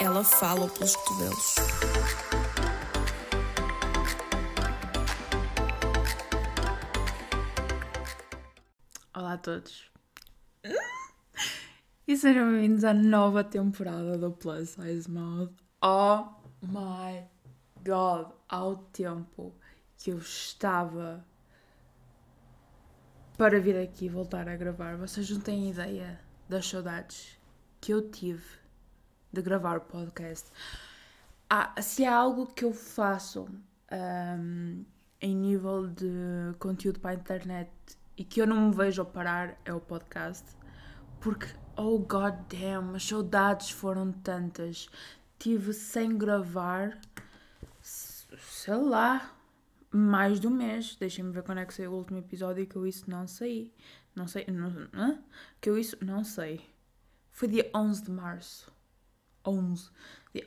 Ela fala pelos cotovelos. Olá a todos. E sejam bem-vindos à nova temporada do Plus Size Mouth. Oh my god! Ao tempo que eu estava para vir aqui voltar a gravar, vocês não têm ideia das saudades que eu tive de gravar o podcast. Ah, se há algo que eu faço um, em nível de conteúdo para a internet e que eu não me vejo a parar é o podcast. Porque, oh god damn, as saudades foram tantas. Tive sem gravar, sei lá, mais de um mês. Deixem-me ver quando é que saiu o último episódio que eu isso não sei. Não sei, não, hã? que eu isso não sei. Foi dia 11 de março. 11. Dia,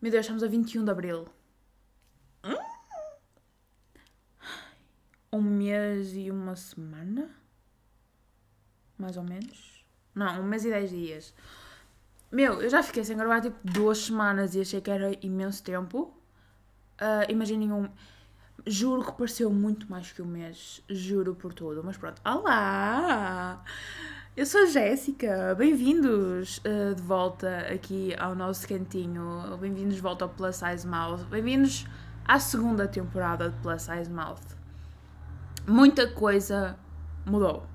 meu Deus, estamos a 21 de abril. Um mês e uma semana? Mais ou menos? Não, um mês e dez dias. Meu, eu já fiquei sem gravar tipo duas semanas e achei que era imenso tempo. Uh, imaginem um. Juro que pareceu muito mais que um mês. Juro por tudo. Mas pronto. Olá! Eu sou a Jéssica. Bem-vindos uh, de volta aqui ao nosso cantinho. Bem-vindos de volta ao Plus Size Mouth. Bem-vindos à segunda temporada de Plus Size Mouth. Muita coisa mudou.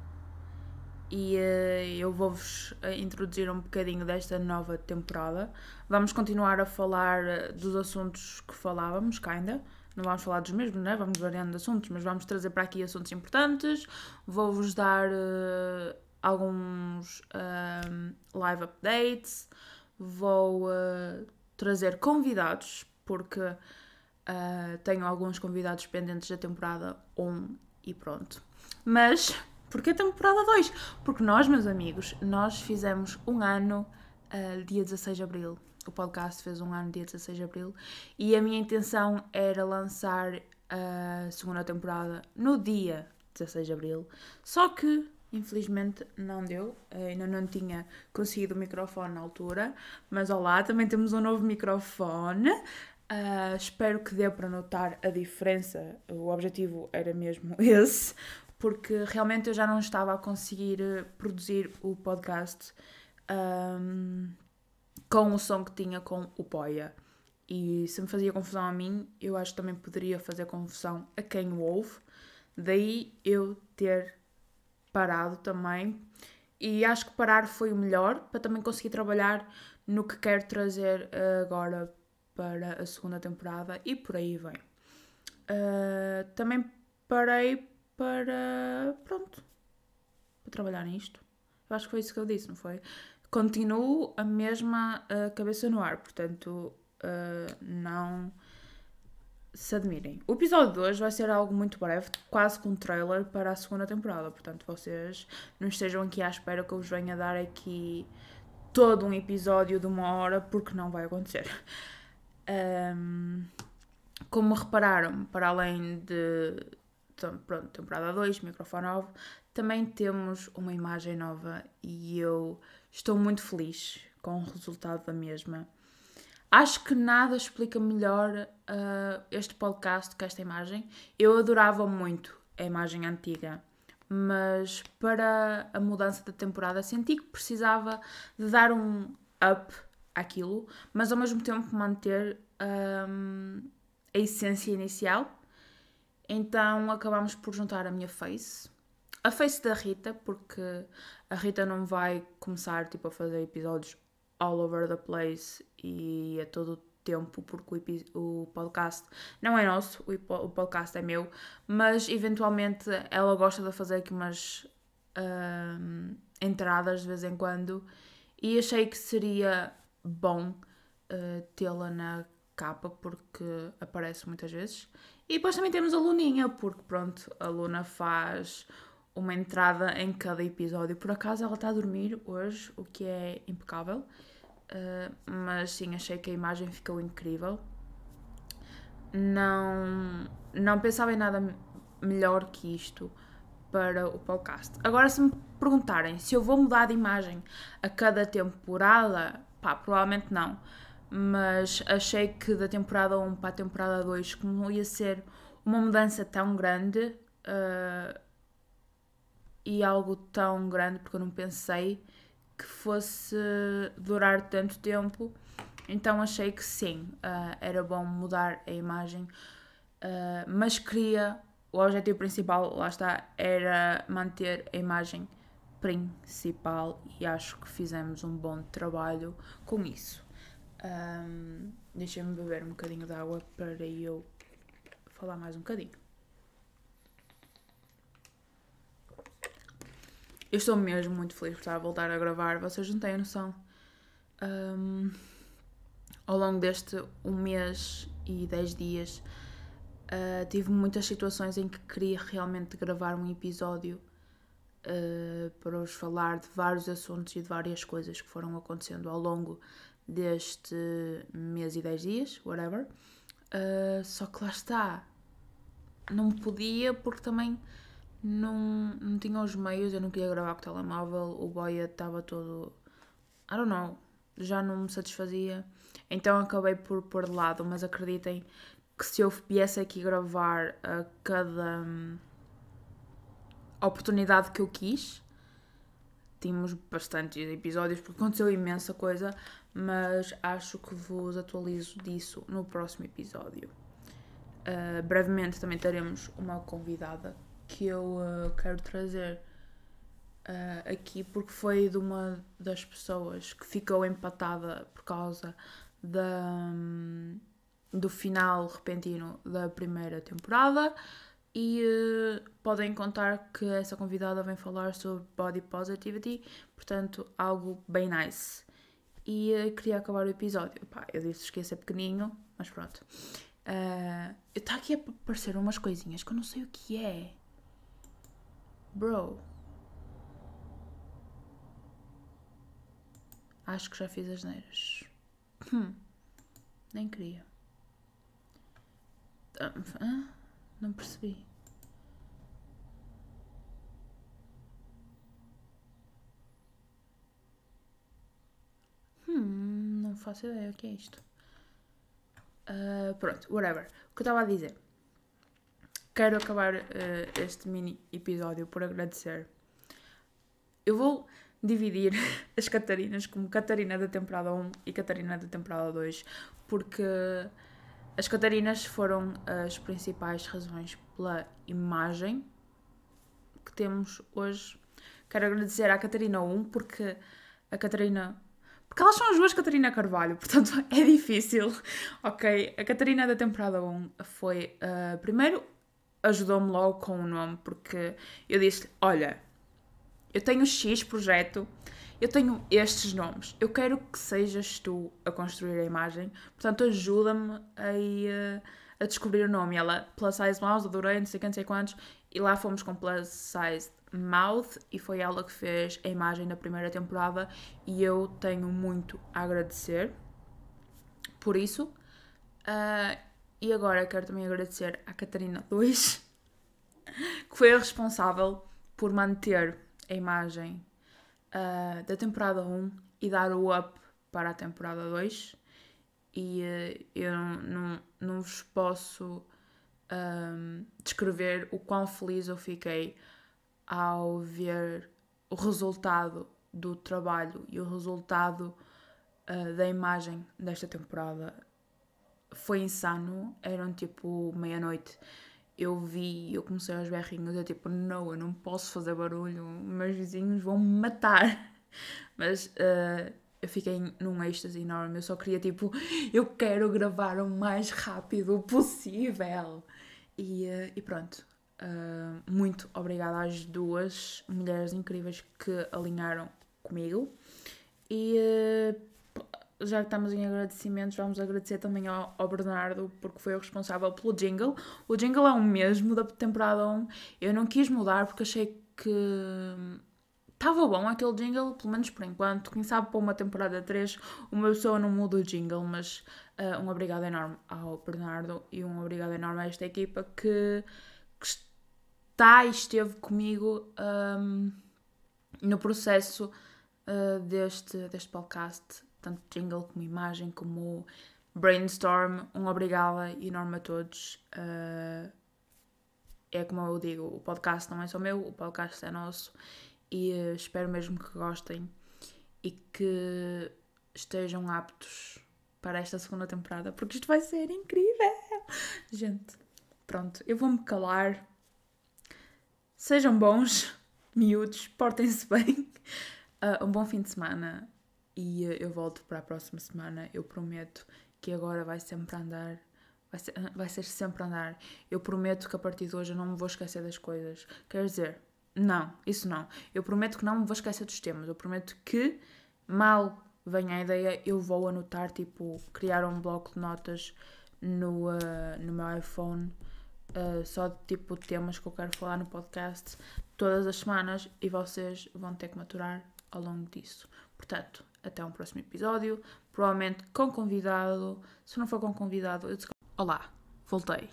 E uh, eu vou-vos introduzir um bocadinho desta nova temporada. Vamos continuar a falar dos assuntos que falávamos, kinda não vamos falar dos mesmos, né? vamos variando de assuntos, mas vamos trazer para aqui assuntos importantes. Vou-vos dar uh, alguns uh, live updates, vou uh, trazer convidados, porque tenho alguns convidados pendentes da temporada 1 e pronto. Mas, porque a temporada 2? Porque nós, meus amigos, nós fizemos um ano dia 16 de Abril o podcast fez um ano dia 16 de Abril e a minha intenção era lançar a segunda temporada no dia 16 de Abril. Só que, infelizmente, não deu. Ainda não tinha conseguido o microfone na altura. Mas olá, também temos um novo microfone. Uh, espero que dê para notar a diferença. O objetivo era mesmo esse, porque realmente eu já não estava a conseguir produzir o podcast. Um, com o som que tinha com o Poia. E se me fazia confusão a mim, eu acho que também poderia fazer confusão a quem o ouve. Daí eu ter parado também. E acho que parar foi o melhor para também conseguir trabalhar no que quero trazer agora para a segunda temporada e por aí vem. Uh, também parei para. Pronto. Para trabalhar nisto. Eu acho que foi isso que eu disse, não foi? Continuo a mesma uh, cabeça no ar, portanto, uh, não se admirem. O episódio de hoje vai ser algo muito breve, quase com um trailer para a segunda temporada, portanto, vocês não estejam aqui à espera que eu vos venha dar aqui todo um episódio de uma hora, porque não vai acontecer. Um, como repararam, para além de pronto, temporada 2, microfone novo, também temos uma imagem nova e eu Estou muito feliz com o resultado da mesma. Acho que nada explica melhor uh, este podcast que esta imagem. Eu adorava muito a imagem antiga, mas para a mudança da temporada senti que precisava de dar um up àquilo, mas ao mesmo tempo manter um, a essência inicial. Então acabamos por juntar a minha face a face da Rita, porque a Rita não vai começar tipo, a fazer episódios all over the place e a todo o tempo, porque o, o podcast não é nosso, o, o, podcast é meu, mas eventualmente ela gosta de fazer aqui umas uh, entradas de vez em quando e achei que seria bom uh, tê-la na capa porque aparece muitas vezes. E depois também temos a Luninha, porque pronto, a Luna faz uma entrada em cada episódio. Por acaso ela está a dormir hoje, o que é impecável. Uh, mas sim, achei que a imagem ficou incrível. Não, não pensava em nada melhor que isto para o podcast. Agora, se me perguntarem se eu vou mudar de imagem a cada temporada, pá, provavelmente não. Mas achei que da temporada 1 para a temporada 2, como ia ser uma mudança tão grande uh, e algo tão grande, porque eu não pensei que fosse durar tanto tempo, então achei que sim, uh, era bom mudar a imagem, uh, mas queria o objetivo principal, lá está, era manter a imagem principal e acho que fizemos um bom trabalho com isso. Um, Deixem-me beber um bocadinho de água para eu falar mais um bocadinho. Eu estou mesmo muito feliz por estar a voltar a gravar, vocês não têm noção. Um, ao longo deste um mês e dez dias Uh, tive muitas situações em que queria realmente gravar um episódio uh, para vos falar de vários assuntos e de várias coisas que foram acontecendo ao longo deste mês e 10 dias, whatever. Uh, só que lá está. Não podia porque também não, não tinha os meios, eu não queria gravar com o telemóvel, o boia estava todo. I don't know, já não me satisfazia. Então acabei por pôr de lado, mas acreditem que se eu viesse aqui gravar a cada hum, oportunidade que eu quis, tínhamos bastantes episódios porque aconteceu imensa coisa, mas acho que vos atualizo disso no próximo episódio. Uh, brevemente também teremos uma convidada que eu uh, quero trazer uh, aqui porque foi de uma das pessoas que ficou empatada por causa da. Um, do final repentino da primeira temporada e uh, podem contar que essa convidada vem falar sobre body positivity, portanto, algo bem nice. E queria acabar o episódio. Pá, eu disse que ser pequeninho, mas pronto. Está aqui a aparecer umas coisinhas que eu não sei o que é. Bro. Acho que já fiz as neiras. Hum, nem queria. Ah, não percebi. Hum, não faço ideia o que é isto. Uh, pronto, whatever. O que eu estava a dizer. Quero acabar uh, este mini episódio por agradecer. Eu vou dividir as Catarinas como Catarina da temporada 1 e Catarina da temporada 2, porque as Catarinas foram as principais razões pela imagem que temos hoje. Quero agradecer à Catarina 1 porque a Catarina. Porque elas são as duas Catarina Carvalho, portanto é difícil. Ok, a Catarina da temporada 1 foi. Uh, primeiro ajudou-me logo com o nome, porque eu disse: Olha, eu tenho X projeto eu tenho estes nomes, eu quero que sejas tu a construir a imagem, portanto ajuda-me a, eh, a, descobrir o nome. ela, plus size mouse, adorei, não sei quantos, sei quantos, e lá fomos com plus size mouth e foi ela que fez a imagem da primeira temporada e eu tenho muito a agradecer por isso. Uh, e agora quero também agradecer à Catarina 2, que foi a responsável por manter a imagem uh, da temporada 1 e dar o up para a temporada 2. E uh, eu não, não, não vos posso um, descrever o quão feliz eu fiquei ao ver o resultado do trabalho e o resultado uh, da imagem desta temporada. Foi insano, eram tipo meia-noite eu vi, eu comecei aos berrinhos, eu tipo, não, eu não posso fazer barulho, meus vizinhos vão me matar. Mas uh, eu fiquei num êxtase enorme, eu só queria tipo, eu quero gravar o mais rápido possível. E, uh, e pronto, uh, muito obrigada às duas mulheres incríveis que alinharam comigo. E já que estamos em agradecimentos, vamos agradecer também ao, ao, Bernardo, porque foi o responsável pelo jingle. O jingle é o mesmo da temporada 1. Eu não quis mudar porque achei que estava bom aquele jingle, pelo menos por enquanto. Quem sabe para uma temporada 3 uma pessoa não muda o jingle, mas uh, um obrigado enorme ao Bernardo e um obrigado enorme a esta equipa que, que está e esteve comigo um, no processo uh, deste, deste podcast, tanto jingle como imagem, como brainstorm. Um obrigada enorme a todos. Uh, é como eu digo, o podcast não é só meu, o podcast é nosso e uh, espero mesmo que gostem e que estejam aptos para esta segunda temporada, porque isto vai ser incrível! Gente, pronto, eu vou-me calar. Sejam bons, miúdos, portem-se bem. Uh, um bom fim de semana e uh, eu volto para a próxima semana. Eu prometo que agora vai sempre andar. Vai ser, vai ser sempre andar. Eu prometo que a partir de hoje eu não me vou esquecer das coisas. Quer dizer, não, isso não. Eu prometo que não me vou esquecer dos temas. Eu prometo que, mal venha a ideia, eu vou anotar, tipo, criar um bloco de notas no, uh, no meu iPhone. Uh, só de tipo temas que eu quero falar no podcast todas as semanas e vocês vão ter que maturar ao longo disso. Portanto, até um próximo episódio, provavelmente com convidado. Se não for com convidado, eu desculpa. Olá, voltei.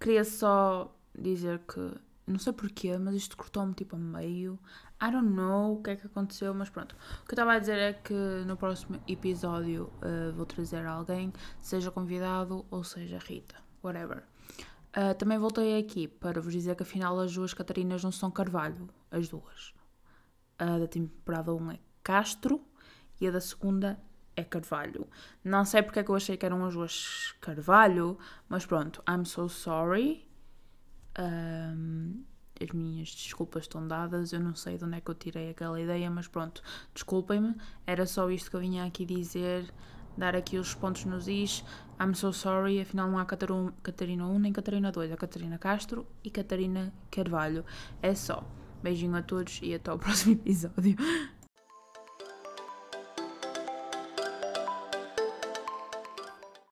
Queria só dizer que não sei porquê, mas isto cortou-me tipo a meio. I don't know o que é que aconteceu, mas pronto. O que eu estava a dizer é que no próximo episódio uh, vou trazer alguém, seja convidado ou seja Rita, whatever. Uh, também voltei aqui para vos dizer que afinal as duas Catarinas não são Carvalho, as duas. A da temporada 1 é Castro e a da segunda é Carvalho. Não sei porque é que eu achei que eram as duas Carvalho, mas pronto, I'm so sorry. Um, as minhas desculpas estão dadas, eu não sei de onde é que eu tirei aquela ideia, mas pronto, desculpem-me, era só isto que eu vinha aqui dizer, dar aqui os pontos nos is. I'm so sorry, afinal não há Catarina 1 nem Catarina 2, é Catarina Castro e Catarina Carvalho. É só. Beijinho a todos e até o próximo episódio.